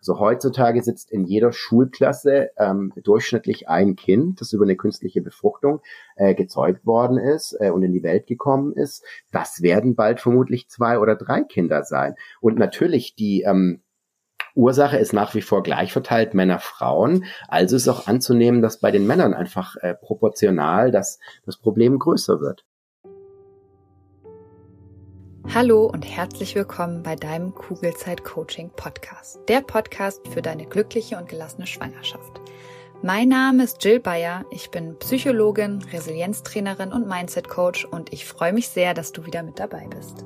So heutzutage sitzt in jeder Schulklasse ähm, durchschnittlich ein Kind, das über eine künstliche Befruchtung äh, gezeugt worden ist äh, und in die Welt gekommen ist. Das werden bald vermutlich zwei oder drei Kinder sein. Und natürlich die ähm, Ursache ist nach wie vor gleich verteilt Männer, Frauen. Also ist auch anzunehmen, dass bei den Männern einfach äh, proportional das, das Problem größer wird. Hallo und herzlich willkommen bei deinem Kugelzeit Coaching Podcast. Der Podcast für deine glückliche und gelassene Schwangerschaft. Mein Name ist Jill Bayer. Ich bin Psychologin, Resilienztrainerin und Mindset Coach und ich freue mich sehr, dass du wieder mit dabei bist.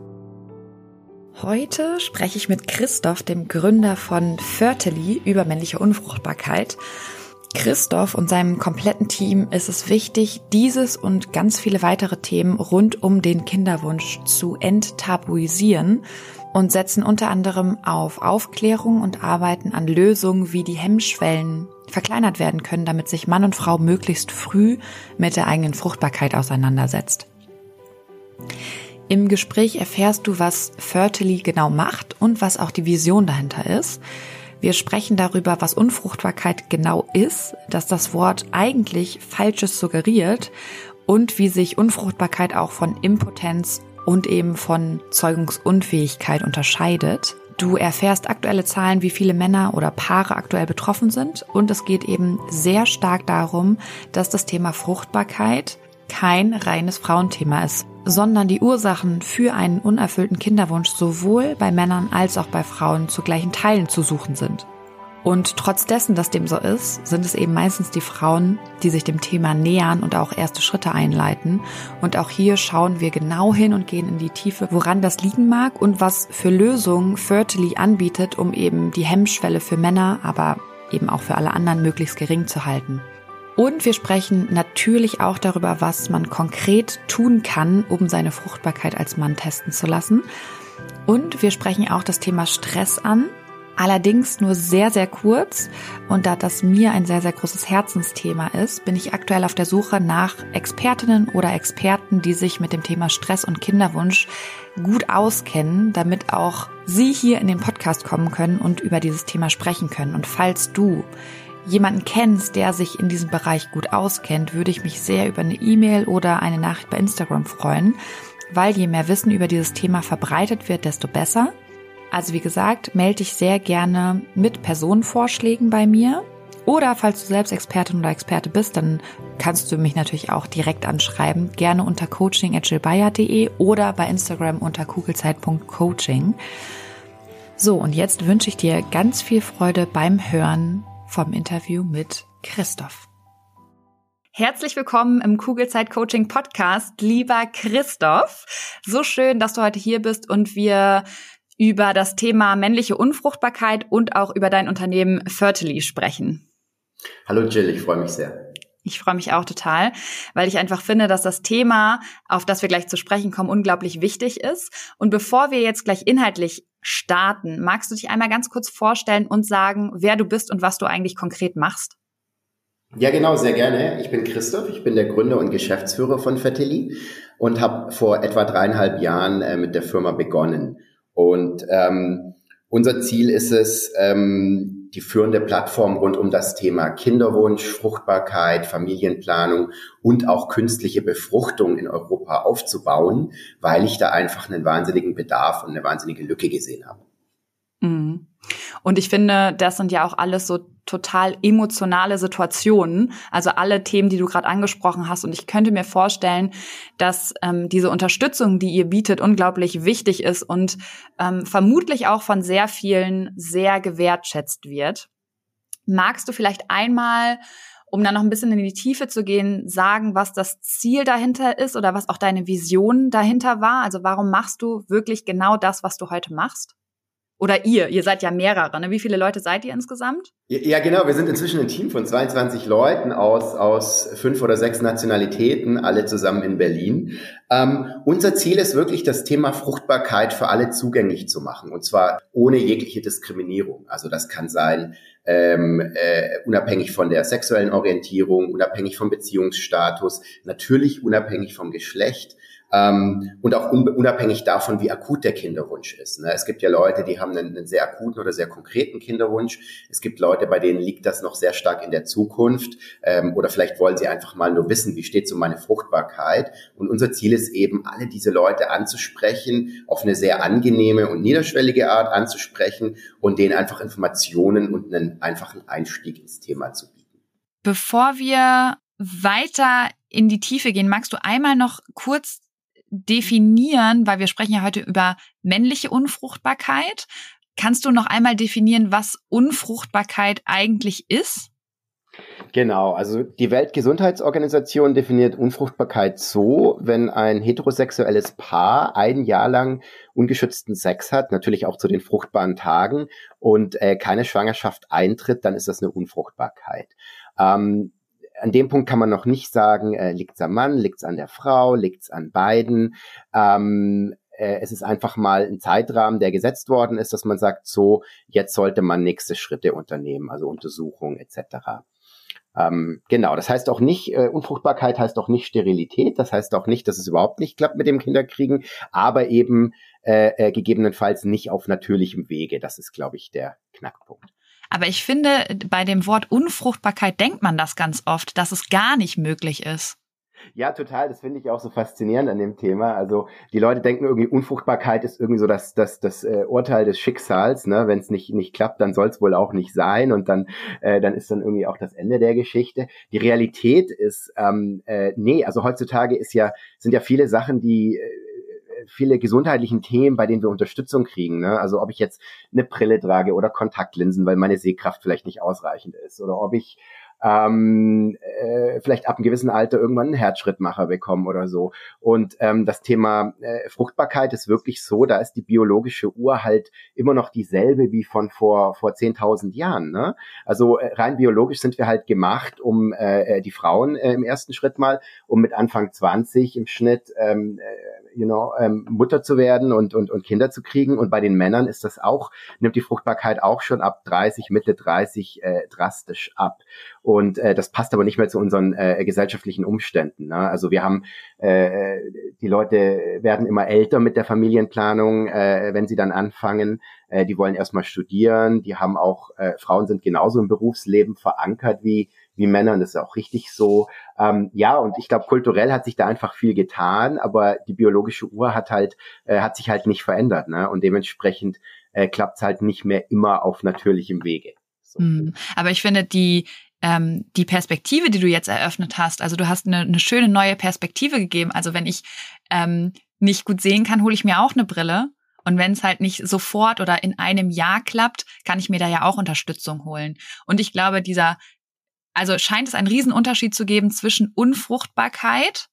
Heute spreche ich mit Christoph, dem Gründer von Fertily, über männliche Unfruchtbarkeit. Christoph und seinem kompletten Team ist es wichtig, dieses und ganz viele weitere Themen rund um den Kinderwunsch zu enttabuisieren und setzen unter anderem auf Aufklärung und arbeiten an Lösungen, wie die Hemmschwellen verkleinert werden können, damit sich Mann und Frau möglichst früh mit der eigenen Fruchtbarkeit auseinandersetzt. Im Gespräch erfährst du, was Fertily genau macht und was auch die Vision dahinter ist. Wir sprechen darüber, was Unfruchtbarkeit genau ist, dass das Wort eigentlich Falsches suggeriert und wie sich Unfruchtbarkeit auch von Impotenz und eben von Zeugungsunfähigkeit unterscheidet. Du erfährst aktuelle Zahlen, wie viele Männer oder Paare aktuell betroffen sind und es geht eben sehr stark darum, dass das Thema Fruchtbarkeit kein reines Frauenthema ist, sondern die Ursachen für einen unerfüllten Kinderwunsch sowohl bei Männern als auch bei Frauen zu gleichen Teilen zu suchen sind. Und trotz dessen, dass dem so ist, sind es eben meistens die Frauen, die sich dem Thema nähern und auch erste Schritte einleiten. Und auch hier schauen wir genau hin und gehen in die Tiefe, woran das liegen mag und was für Lösungen Fertily anbietet, um eben die Hemmschwelle für Männer, aber eben auch für alle anderen möglichst gering zu halten. Und wir sprechen natürlich auch darüber, was man konkret tun kann, um seine Fruchtbarkeit als Mann testen zu lassen. Und wir sprechen auch das Thema Stress an. Allerdings nur sehr, sehr kurz. Und da das mir ein sehr, sehr großes Herzensthema ist, bin ich aktuell auf der Suche nach Expertinnen oder Experten, die sich mit dem Thema Stress und Kinderwunsch gut auskennen, damit auch Sie hier in den Podcast kommen können und über dieses Thema sprechen können. Und falls du jemanden kennst, der sich in diesem Bereich gut auskennt, würde ich mich sehr über eine E-Mail oder eine Nachricht bei Instagram freuen, weil je mehr Wissen über dieses Thema verbreitet wird, desto besser. Also wie gesagt, melde dich sehr gerne mit Personenvorschlägen bei mir. Oder falls du selbst Expertin oder Experte bist, dann kannst du mich natürlich auch direkt anschreiben, gerne unter coaching.gilbayer.de oder bei Instagram unter kugelzeit.coaching. So, und jetzt wünsche ich dir ganz viel Freude beim Hören vom Interview mit Christoph. Herzlich willkommen im Kugelzeit Coaching Podcast, lieber Christoph. So schön, dass du heute hier bist und wir über das Thema männliche Unfruchtbarkeit und auch über dein Unternehmen Fertily sprechen. Hallo Jill, ich freue mich sehr. Ich freue mich auch total, weil ich einfach finde, dass das Thema, auf das wir gleich zu sprechen kommen, unglaublich wichtig ist. Und bevor wir jetzt gleich inhaltlich starten. Magst du dich einmal ganz kurz vorstellen und sagen, wer du bist und was du eigentlich konkret machst? Ja, genau, sehr gerne. Ich bin Christoph, ich bin der Gründer und Geschäftsführer von Fertilli und habe vor etwa dreieinhalb Jahren äh, mit der Firma begonnen. Und ähm, unser Ziel ist es, ähm, die führende Plattform rund um das Thema Kinderwunsch, Fruchtbarkeit, Familienplanung und auch künstliche Befruchtung in Europa aufzubauen, weil ich da einfach einen wahnsinnigen Bedarf und eine wahnsinnige Lücke gesehen habe. Mhm. Und ich finde, das sind ja auch alles so total emotionale Situationen, also alle Themen, die du gerade angesprochen hast. Und ich könnte mir vorstellen, dass ähm, diese Unterstützung, die ihr bietet, unglaublich wichtig ist und ähm, vermutlich auch von sehr vielen sehr gewertschätzt wird. Magst du vielleicht einmal, um dann noch ein bisschen in die Tiefe zu gehen, sagen, was das Ziel dahinter ist oder was auch deine Vision dahinter war? Also warum machst du wirklich genau das, was du heute machst? Oder ihr, ihr seid ja mehrere. Ne? Wie viele Leute seid ihr insgesamt? Ja, genau. Wir sind inzwischen ein Team von 22 Leuten aus, aus fünf oder sechs Nationalitäten, alle zusammen in Berlin. Ähm, unser Ziel ist wirklich, das Thema Fruchtbarkeit für alle zugänglich zu machen. Und zwar ohne jegliche Diskriminierung. Also das kann sein, ähm, äh, unabhängig von der sexuellen Orientierung, unabhängig vom Beziehungsstatus, natürlich unabhängig vom Geschlecht Ähm, und auch unabhängig davon, wie akut der Kinderwunsch ist. Ne? Es gibt ja Leute, die haben einen, einen, sehr akuten oder sehr konkreten Kinderwunsch. Es gibt Leute, bei denen liegt das noch sehr stark in der Zukunft. Ähm, oder vielleicht wollen sie einfach mal nur wissen, wie steht so meine Fruchtbarkeit. Und unser Ziel ist eben, alle diese Leute anzusprechen, auf eine sehr angenehme und niederschwellige Art anzusprechen und denen einfach Informationen und einen einfachen Einstieg ins Thema zu bieten. Bevor wir weiter in die Tiefe gehen, magst du einmal noch kurz definieren, weil wir sprechen ja heute über männliche Unfruchtbarkeit. Kannst du noch einmal definieren, was Unfruchtbarkeit eigentlich ist? Genau, also die Weltgesundheitsorganisation definiert Unfruchtbarkeit so, wenn ein heterosexuelles Paar ein Jahr lang ungeschützten Sex hat, natürlich auch zu den fruchtbaren Tagen und äh, keine Schwangerschaft eintritt, dann ist das eine Unfruchtbarkeit. Ähm, an dem Punkt kann man noch nicht sagen, äh, liegt es am Mann, liegt es an der Frau, liegt es an beiden. Ähm, äh, es ist einfach mal ein Zeitrahmen, der gesetzt worden ist, dass man sagt, so, jetzt sollte man nächste Schritte unternehmen, also Untersuchungen etc. Ähm, genau, das heißt auch nicht, äh, Unfruchtbarkeit heißt auch nicht Sterilität, das heißt auch nicht, dass es überhaupt nicht klappt mit dem Kinderkriegen, aber eben äh, äh, gegebenenfalls nicht auf natürlichem Wege. Das ist, glaube ich, der Knackpunkt. Aber ich finde, bei dem Wort Unfruchtbarkeit denkt man das ganz oft, dass es gar nicht möglich ist. Ja, total. Das finde ich auch so faszinierend an dem Thema. Also die Leute denken irgendwie, Unfruchtbarkeit ist irgendwie so das, das, das äh, Urteil des Schicksals. Ne? Wenn es nicht, nicht klappt, dann soll es wohl auch nicht sein und dann, äh, dann ist dann irgendwie auch das Ende der Geschichte. Die Realität ist, ähm, äh, nee, also heutzutage ist ja, sind ja viele Sachen, die äh, viele gesundheitlichen Themen, bei denen wir Unterstützung kriegen. Ne? Also ob ich jetzt eine Brille trage oder Kontaktlinsen, weil meine Sehkraft vielleicht nicht ausreichend ist, oder ob ich ähm, äh, vielleicht ab einem gewissen Alter irgendwann einen Herzschrittmacher bekommen oder so. Und ähm, das Thema äh, Fruchtbarkeit ist wirklich so, da ist die biologische Uhr halt immer noch dieselbe wie von vor, vor 10.000 Jahren. Ne? Also äh, rein biologisch sind wir halt gemacht, um äh, äh, die Frauen äh, im ersten Schritt mal, um mit Anfang 20 im Schnitt ähm, äh, you know, ähm, Mutter zu werden und, und, und Kinder zu kriegen. Und bei den Männern ist das auch, nimmt die Fruchtbarkeit auch schon ab 30, Mitte 30 äh, drastisch ab. Und äh, das passt aber nicht mehr zu unseren äh, gesellschaftlichen Umständen. Ne? Also wir haben, äh, die Leute werden immer älter mit der Familienplanung, äh, wenn sie dann anfangen. Äh, die wollen erstmal studieren. Die haben auch, äh, Frauen sind genauso im Berufsleben verankert wie wie Männer und das ist auch richtig so. Ähm, ja, und ich glaube, kulturell hat sich da einfach viel getan, aber die biologische Uhr hat halt, äh, hat sich halt nicht verändert, ne? Und dementsprechend äh, klappt es halt nicht mehr immer auf natürlichem Wege. So. Mm, aber ich finde, die ähm, die Perspektive, die du jetzt eröffnet hast, also du hast eine, eine schöne neue Perspektive gegeben. Also wenn ich ähm, nicht gut sehen kann, hole ich mir auch eine Brille. Und wenn es halt nicht sofort oder in einem Jahr klappt, kann ich mir da ja auch Unterstützung holen. Und ich glaube, dieser, also scheint es einen Riesenunterschied zu geben zwischen Unfruchtbarkeit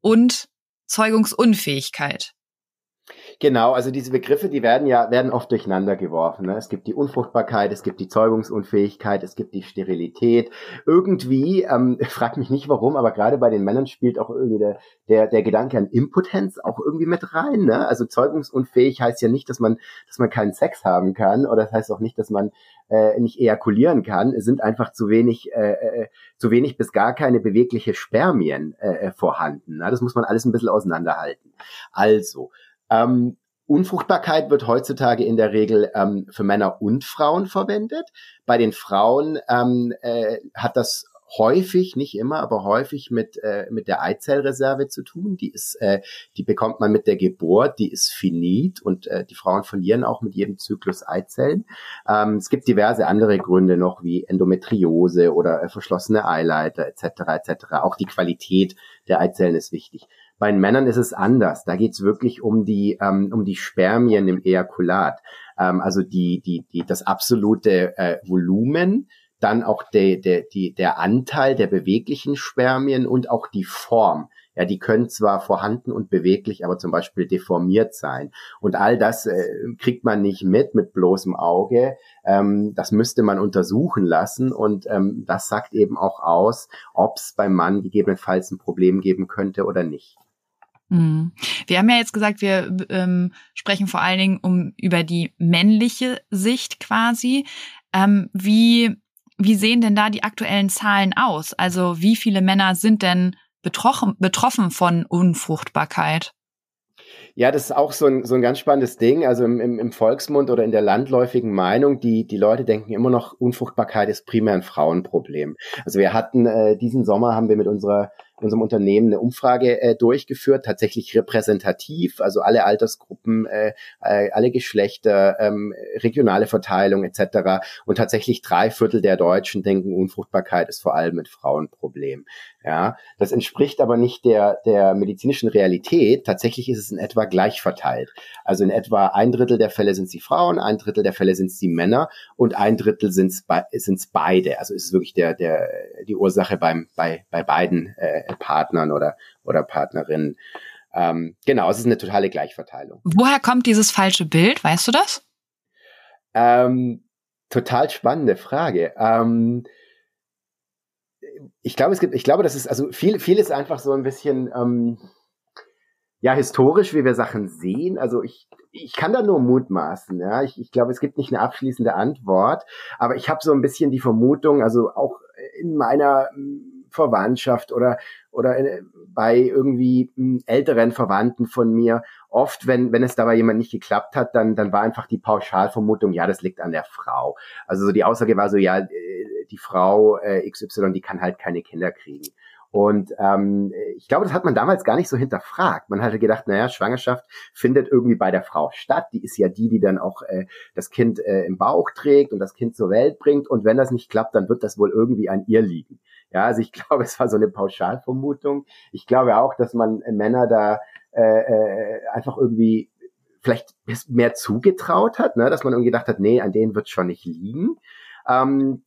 und Zeugungsunfähigkeit. Genau, also diese Begriffe, die werden ja werden oft durcheinander geworfen. Ne? Es gibt die Unfruchtbarkeit, es gibt die Zeugungsunfähigkeit, es gibt die Sterilität. Irgendwie, ähm, frag mich nicht warum, aber gerade bei den Männern spielt auch irgendwie der, der, der Gedanke an Impotenz auch irgendwie mit rein. Ne? Also zeugungsunfähig heißt ja nicht, dass man, dass man keinen Sex haben kann, oder das heißt auch nicht, dass man äh, nicht ejakulieren kann. Es sind einfach zu wenig, äh, äh, zu wenig bis gar keine bewegliche Spermien äh, vorhanden. Ne? Das muss man alles ein bisschen auseinanderhalten. Also, ähm, Unfruchtbarkeit wird heutzutage in der Regel ähm, für Männer und Frauen verwendet. Bei den Frauen ähm, äh, hat das häufig, nicht immer, aber häufig mit, äh, mit der Eizellreserve zu tun. Die ist, äh, die bekommt man mit der Geburt, die ist finit und äh, die Frauen verlieren auch mit jedem Zyklus Eizellen. Ähm, es gibt diverse andere Gründe noch wie Endometriose oder äh, verschlossene Eileiter etc. etc. Auch die Qualität der Eizellen ist wichtig. Bei den Männern ist es anders. Da geht es wirklich um die, ähm, um die Spermien im Ejakulat. Ähm, also die, die, die, das absolute äh, Volumen, dann auch der, der, die, der Anteil der beweglichen Spermien und auch die Form. Ja, die können zwar vorhanden und beweglich, aber zum Beispiel deformiert sein. Und all das äh, kriegt man nicht mit mit bloßem Auge. Ähm, das müsste man untersuchen lassen und ähm, das sagt eben auch aus, ob es beim Mann gegebenenfalls ein Problem geben könnte oder nicht. Mhm. Wir haben ja jetzt gesagt, wir ähm, sprechen vor allen Dingen um über die männliche Sicht quasi. Ähm, wie, wie sehen denn da die aktuellen Zahlen aus? Also wie viele Männer sind denn betroffen, betroffen von Unfruchtbarkeit? Ja, das ist auch so ein, so ein ganz spannendes Ding. Also im, im, im Volksmund oder in der landläufigen Meinung, die, die Leute denken immer noch, Unfruchtbarkeit ist primär ein Frauenproblem. Also wir hatten äh, diesen Sommer haben wir mit unserer unserem Unternehmen eine Umfrage äh, durchgeführt, tatsächlich repräsentativ, also alle Altersgruppen, äh, äh, alle Geschlechter, ähm, regionale Verteilung etc. Und tatsächlich drei Viertel der Deutschen denken, Unfruchtbarkeit ist vor allem mit Frauen Problem. Ja, das entspricht aber nicht der, der medizinischen Realität. Tatsächlich ist es in etwa gleich verteilt. Also in etwa ein Drittel der Fälle sind es die Frauen, ein Drittel der Fälle sind es die Männer und ein Drittel sind es beide. Also ist es wirklich der, der, die Ursache beim, bei, bei beiden äh, Partnern oder, oder Partnerinnen. Ähm, genau, es ist eine totale Gleichverteilung. Woher kommt dieses falsche Bild? Weißt du das? Ähm, total spannende Frage. Ähm, ich glaube, es gibt, ich glaube, das ist, also viel, viel ist einfach so ein bisschen, ähm, ja, historisch, wie wir Sachen sehen. Also ich, ich kann da nur mutmaßen, ja. Ich, ich glaube, es gibt nicht eine abschließende Antwort, aber ich habe so ein bisschen die Vermutung, also auch in meiner Verwandtschaft oder oder bei irgendwie hm, älteren Verwandten von mir. Oft, wenn wenn es dabei jemand nicht geklappt hat, dann dann war einfach die Pauschalvermutung, ja, das liegt an der Frau. Also so die Aussage war so, ja, äh, die Frau äh, XY, die kann halt keine Kinder kriegen. Und ähm, ich glaube, das hat man damals gar nicht so hinterfragt. Man hatte gedacht, naja, Schwangerschaft findet irgendwie bei der Frau statt. Die ist ja die, die dann auch äh, das Kind äh, im Bauch trägt und das Kind zur Welt bringt. Und wenn das nicht klappt, dann wird das wohl irgendwie an ihr liegen. Ja, also ich glaube, es war so eine Pauschalvermutung. Ich glaube auch, dass man Männer da äh, äh, einfach irgendwie vielleicht mehr zugetraut hat, ne? dass man irgendwie gedacht hat, nee, an denen wird schon nicht liegen. Ähm,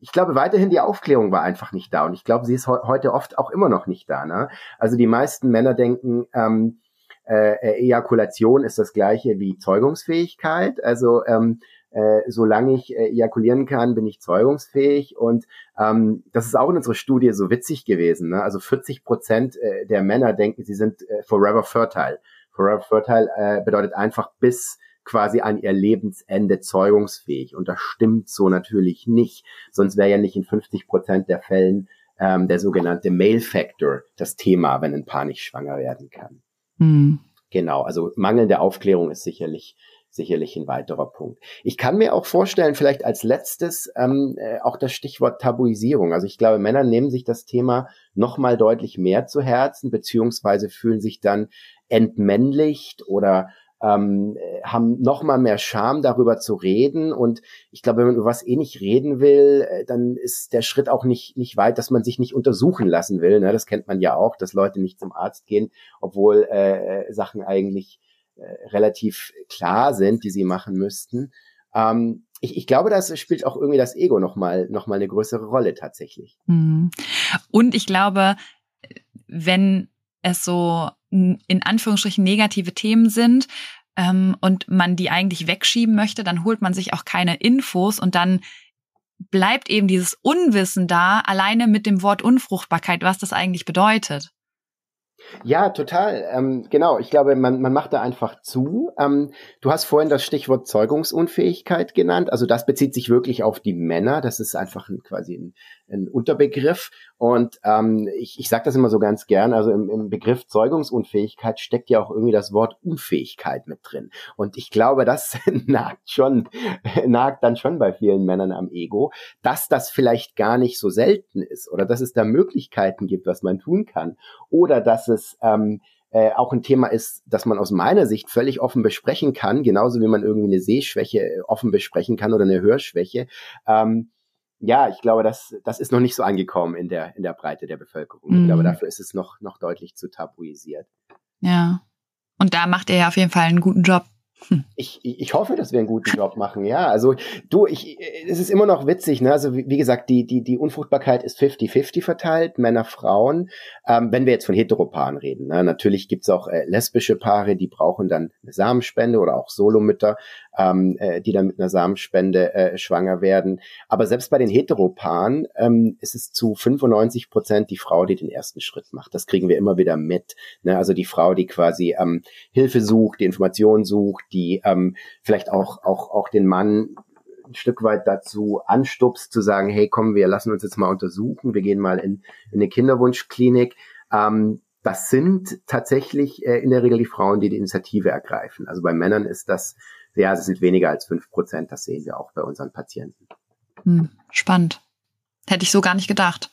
ich glaube weiterhin die Aufklärung war einfach nicht da und ich glaube, sie ist he heute oft auch immer noch nicht da. Ne? Also die meisten Männer denken, ähm, äh, Ejakulation ist das gleiche wie Zeugungsfähigkeit. Also ähm, äh, solange ich äh, ejakulieren kann, bin ich zeugungsfähig. Und ähm, das ist auch in unserer Studie so witzig gewesen. Ne? Also 40 Prozent äh, der Männer denken, sie sind äh, forever fertile. Forever fertile äh, bedeutet einfach bis quasi an ihr Lebensende zeugungsfähig. Und das stimmt so natürlich nicht. Sonst wäre ja nicht in 50 Prozent der Fällen ähm, der sogenannte Male Factor das Thema, wenn ein Paar nicht schwanger werden kann. Mhm. Genau, also mangelnde Aufklärung ist sicherlich sicherlich ein weiterer Punkt. Ich kann mir auch vorstellen, vielleicht als letztes ähm, äh, auch das Stichwort Tabuisierung. Also ich glaube, Männer nehmen sich das Thema noch mal deutlich mehr zu Herzen, beziehungsweise fühlen sich dann entmännlicht oder ähm, haben noch mal mehr Scham darüber zu reden und ich glaube, wenn man über was eh nicht reden will, äh, dann ist der Schritt auch nicht nicht weit, dass man sich nicht untersuchen lassen will. Ne? Das kennt man ja auch, dass Leute nicht zum Arzt gehen, obwohl äh, äh Sachen eigentlich äh, relativ klar sind, die sie machen müssten. Ähm, ich, ich glaube, das spielt auch irgendwie das Ego nochmal noch mal eine größere Rolle tatsächlich. Mhm. Und ich glaube, wenn es so in Anführungsstrichen negative Themen sind ähm, und man die eigentlich wegschieben möchte, dann holt man sich auch keine Infos und dann bleibt eben dieses Unwissen da, alleine mit dem Wort Unfruchtbarkeit, was das eigentlich bedeutet. Ja, total. Ähm, genau. Ich glaube, man, man macht da einfach zu. Ähm, du hast vorhin das Stichwort Zeugungsunfähigkeit genannt. Also das bezieht sich wirklich auf die Männer. Das ist einfach ein, quasi ein, ein Unterbegriff. Und ähm, ich, ich sage das immer so ganz gern, also im, im Begriff Zeugungsunfähigkeit steckt ja auch irgendwie das Wort Unfähigkeit mit drin. Und ich glaube, das nagt schon, nagt dann schon bei vielen Männern am Ego, dass das vielleicht gar nicht so selten ist oder dass es da Möglichkeiten gibt, was man tun kann. Oder dass es ähm, äh, auch ein Thema ist, das man aus meiner Sicht völlig offen besprechen kann, genauso wie man irgendwie eine Sehschwäche äh, offen besprechen kann oder eine Hörschwäche. Ähm, ja, ich glaube, das, das ist noch nicht so angekommen in der, in der Breite der Bevölkerung. Mhm. Ich glaube, mhm. dafür ist es noch, noch deutlich zu tabuisiert. Ja. Und da macht er ja auf jeden Fall einen guten Job. Ich, ich hoffe, dass wir einen guten Job machen, ja. Also du, ich, es ist immer noch witzig, ne? Also wie, wie gesagt, die, die, die Unfruchtbarkeit ist 50-50 verteilt, Männer, Frauen. Ähm, wenn wir jetzt von Heteropaaren reden, ne? natürlich gibt's auch äh, lesbische Paare, die brauchen dann eine Samenspende oder auch Solomütter, ähm, äh, die dann mit einer Samenspende äh, schwanger werden. Aber selbst bei den Heteropaaren ähm, ist es zu 95 Prozent die Frau, die den ersten Schritt macht. Das kriegen wir immer wieder mit. Ne? Also die Frau, die quasi ähm, Hilfe sucht, die Informationen sucht, die ähm, vielleicht auch, auch, auch den Mann ein Stück weit dazu anstupst, zu sagen, hey, komm, wir lassen uns jetzt mal untersuchen, wir gehen mal in, in eine Kinderwunschklinik. Ähm, das sind tatsächlich äh, in der Regel die Frauen, die die Initiative ergreifen. Also bei Männern ist das, ja, es sind weniger als fünf Prozent. Das sehen wir auch bei unseren Patienten. Hm, spannend. Hätte ich so gar nicht gedacht.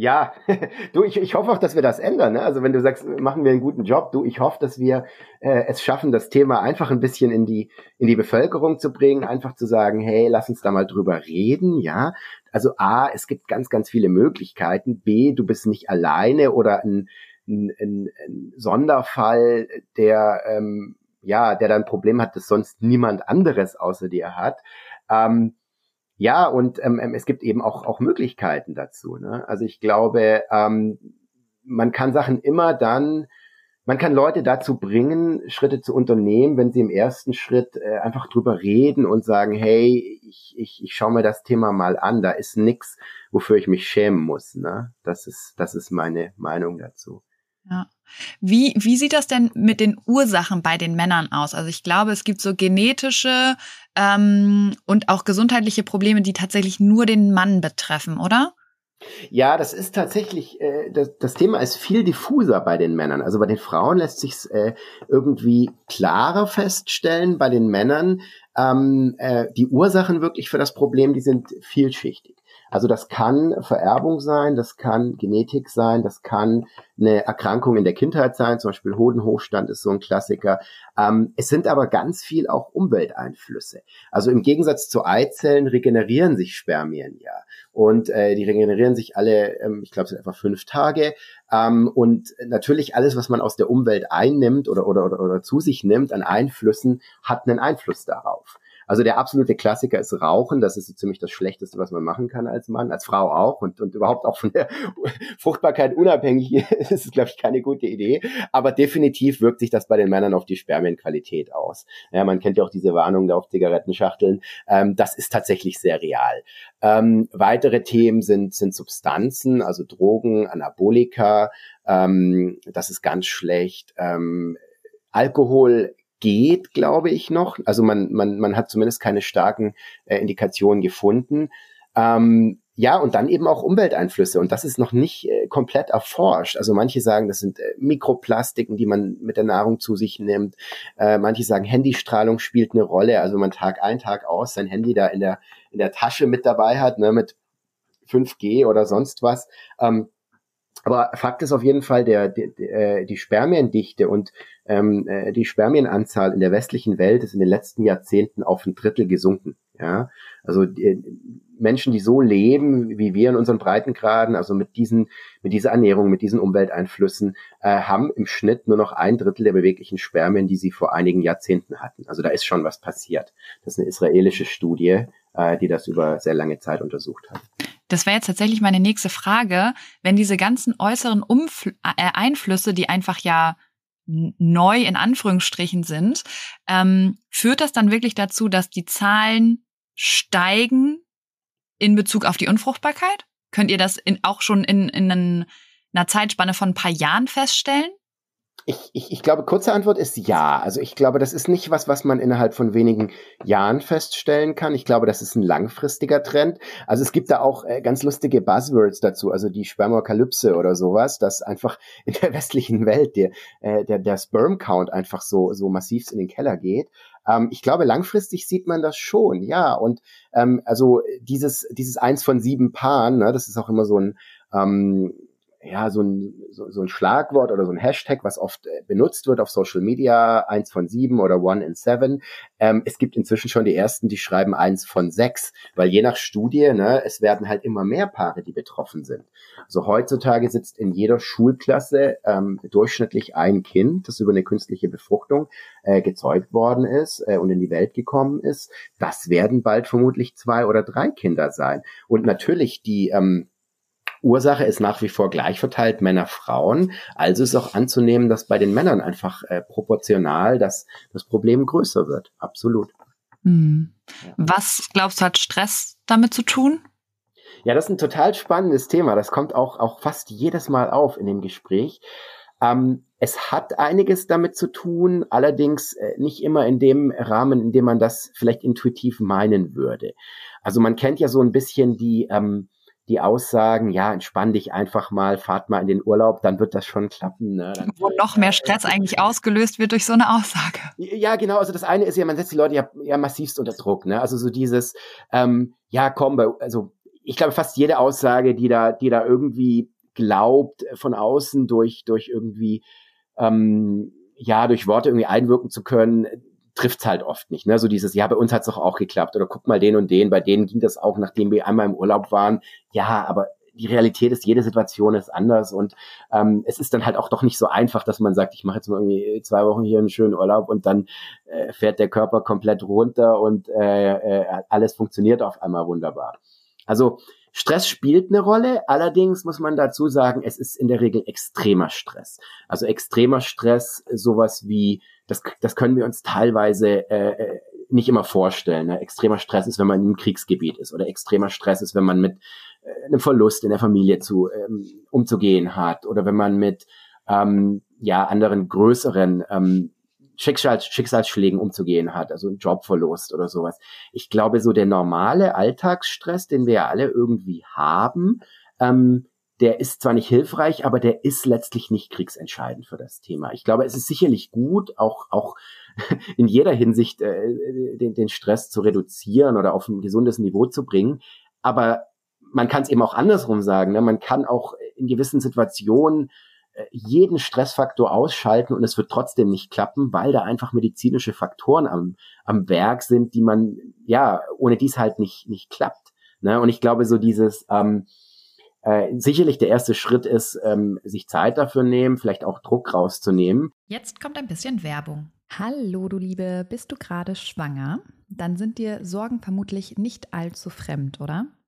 Ja, du, ich, ich hoffe auch, dass wir das ändern. Ne? Also wenn du sagst, machen wir einen guten Job, du, ich hoffe, dass wir äh, es schaffen, das Thema einfach ein bisschen in die in die Bevölkerung zu bringen, einfach zu sagen, hey, lass uns da mal drüber reden, ja. Also a, es gibt ganz, ganz viele Möglichkeiten. B, du bist nicht alleine oder ein, ein, ein, ein Sonderfall, der ähm, ja, der dann ein Problem hat, das sonst niemand anderes außer dir hat. Ähm, ja, und ähm, ähm, es gibt eben auch, auch Möglichkeiten dazu. Ne? Also ich glaube, ähm, man kann Sachen immer dann, man kann Leute dazu bringen, Schritte zu unternehmen, wenn sie im ersten Schritt äh, einfach drüber reden und sagen, hey, ich, ich, ich schaue mir das Thema mal an, da ist nix, wofür ich mich schämen muss. Ne? Das ist, das ist meine Meinung dazu. Ja. Wie, wie sieht das denn mit den Ursachen bei den Männern aus? Also ich glaube, es gibt so genetische ähm, und auch gesundheitliche Probleme, die tatsächlich nur den Mann betreffen, oder? Ja, das ist tatsächlich, äh, das, das Thema ist viel diffuser bei den Männern. Also bei den Frauen lässt sich äh, irgendwie klarer feststellen. Bei den Männern ähm, äh, die Ursachen wirklich für das Problem, die sind vielschichtig. Also das kann Vererbung sein, das kann Genetik sein, das kann eine Erkrankung in der Kindheit sein, zum Beispiel Hodenhochstand ist so ein Klassiker. Ähm, es sind aber ganz viel auch Umwelteinflüsse. Also im Gegensatz zu Eizellen regenerieren sich Spermien ja. Und äh, die regenerieren sich alle, ähm, ich glaube, es sind etwa fünf Tage. Ähm, und natürlich alles, was man aus der Umwelt einnimmt oder, oder, oder, oder zu sich nimmt an Einflüssen, hat einen Einfluss darauf. Also der absolute Klassiker ist Rauchen. Das ist so ziemlich das Schlechteste, was man machen kann als Mann, als Frau auch und, und überhaupt auch von der Fruchtbarkeit unabhängig ist es, glaube ich, keine gute Idee. Aber definitiv wirkt sich das bei den Männern auf die Spermienqualität aus. Ja, man kennt ja auch diese Warnung da auf Zigarettenschachteln. Ähm, das ist tatsächlich sehr real. Ähm, weitere Themen sind, sind Substanzen, also Drogen, Anabolika. Ähm, das ist ganz schlecht. Ähm, Alkohol geht, glaube ich, noch. Also man, man, man hat zumindest keine starken äh, Indikationen gefunden. Ähm, ja, und dann eben auch Umwelteinflüsse. Und das ist noch nicht äh, komplett erforscht. Also manche sagen, das sind äh, Mikroplastiken, die man mit der Nahrung zu sich nimmt. Äh, manche sagen, Handystrahlung spielt eine Rolle. Also man Tag ein, Tag aus sein Handy da in der, in der Tasche mit dabei hat, ne, mit 5G oder sonst was. Ähm, aber Fakt ist auf jeden Fall, der, der, der die Spermiendichte und ähm, äh, die Spermienanzahl in der westlichen Welt ist in den letzten Jahrzehnten auf ein Drittel gesunken. Ja, also die, Menschen, die so leben wie wir in unseren Breitengraden, also mit diesen, mit dieser Ernährung, mit diesen Umwelteinflüssen, äh, haben im Schnitt nur noch ein Drittel der beweglichen Spermien, die sie vor einigen Jahrzehnten hatten. Also da ist schon was passiert. Das ist eine israelische Studie, äh, die das über sehr lange Zeit untersucht hat. Das wäre jetzt tatsächlich meine nächste Frage. Wenn diese ganzen äußeren Umfl äh, Einflüsse, die einfach ja neu in Anführungsstrichen sind, ähm, führt das dann wirklich dazu, dass die Zahlen steigen in Bezug auf die Unfruchtbarkeit? Könnt ihr das in, auch schon in, in einer Zeitspanne von ein paar Jahren feststellen? Ich, ich, ich glaube, kurze Antwort ist ja. Also ich glaube, das ist nicht was, was man innerhalb von wenigen Jahren feststellen kann. Ich glaube, das ist ein langfristiger Trend. Also es gibt da auch äh, ganz lustige Buzzwords dazu, also die Spermokalypse oder sowas, dass einfach in der westlichen Welt der, äh, der, der Sperm Count einfach so, so massiv in den Keller geht. Ähm, ich glaube, langfristig sieht man das schon, ja. Und ähm, also dieses, dieses eins von sieben Paaren, ne, das ist auch immer so ein ähm, ja, so ein, so, so ein Schlagwort oder so ein Hashtag, was oft äh, benutzt wird auf Social Media, eins von sieben oder one in seven. Ähm, es gibt inzwischen schon die ersten, die schreiben eins von sechs, weil je nach Studie, ne, es werden halt immer mehr Paare, die betroffen sind. Also heutzutage sitzt in jeder Schulklasse ähm, durchschnittlich ein Kind, das über eine künstliche Befruchtung äh, gezeugt worden ist äh, und in die Welt gekommen ist. Das werden bald vermutlich zwei oder drei Kinder sein. Und natürlich die ähm, Ursache ist nach wie vor gleich verteilt Männer, Frauen. Also ist auch anzunehmen, dass bei den Männern einfach äh, proportional das, das Problem größer wird. Absolut. Hm. Was glaubst du, hat Stress damit zu tun? Ja, das ist ein total spannendes Thema. Das kommt auch, auch fast jedes Mal auf in dem Gespräch. Ähm, es hat einiges damit zu tun, allerdings äh, nicht immer in dem Rahmen, in dem man das vielleicht intuitiv meinen würde. Also man kennt ja so ein bisschen die, ähm, die Aussagen, ja, entspann dich einfach mal, fahrt mal in den Urlaub, dann wird das schon klappen. Ne? Dann, Wo noch mehr Stress äh, eigentlich ausgelöst wird durch so eine Aussage. Ja, genau. Also das eine ist ja, man setzt die Leute ja, ja massivst unter Druck. Ne? Also so dieses, ähm, ja, komm, bei, also ich glaube fast jede Aussage, die da, die da irgendwie glaubt, von außen durch, durch irgendwie, ähm, ja, durch Worte irgendwie einwirken zu können, trifft's halt oft nicht. Ne? So dieses, ja, bei uns hat's doch auch geklappt. Oder guck mal den und den, bei denen ging das auch, nachdem wir einmal im Urlaub waren. Ja, aber die Realität ist, jede Situation ist anders und ähm, es ist dann halt auch doch nicht so einfach, dass man sagt, ich mache jetzt mal irgendwie zwei Wochen hier einen schönen Urlaub und dann äh, fährt der Körper komplett runter und äh, äh, alles funktioniert auf einmal wunderbar. Also Stress spielt eine Rolle, allerdings muss man dazu sagen, es ist in der Regel extremer Stress. Also extremer Stress, sowas wie das, das können wir uns teilweise äh, äh, nicht immer vorstellen. Ne? Extremer Stress ist, wenn man im Kriegsgebiet ist oder extremer Stress ist, wenn man mit äh, einem Verlust in der Familie zu ähm, umzugehen hat oder wenn man mit ähm, ja anderen größeren ähm, Schicksals, Schicksalsschlägen umzugehen hat, also ein Jobverlust oder sowas. Ich glaube, so der normale Alltagsstress, den wir ja alle irgendwie haben, ähm, der ist zwar nicht hilfreich, aber der ist letztlich nicht kriegsentscheidend für das Thema. Ich glaube, es ist sicherlich gut, auch, auch in jeder Hinsicht äh, den, den Stress zu reduzieren oder auf ein gesundes Niveau zu bringen. Aber man kann es eben auch andersrum sagen. Ne? Man kann auch in gewissen Situationen jeden Stressfaktor ausschalten und es wird trotzdem nicht klappen, weil da einfach medizinische Faktoren am, am Werk sind, die man, ja, ohne dies halt nicht, nicht klappt. Ne? Und ich glaube, so dieses, ähm, äh, sicherlich der erste Schritt ist, ähm, sich Zeit dafür nehmen, vielleicht auch Druck rauszunehmen. Jetzt kommt ein bisschen Werbung. Hallo, du Liebe, bist du gerade schwanger? Dann sind dir Sorgen vermutlich nicht allzu fremd, oder?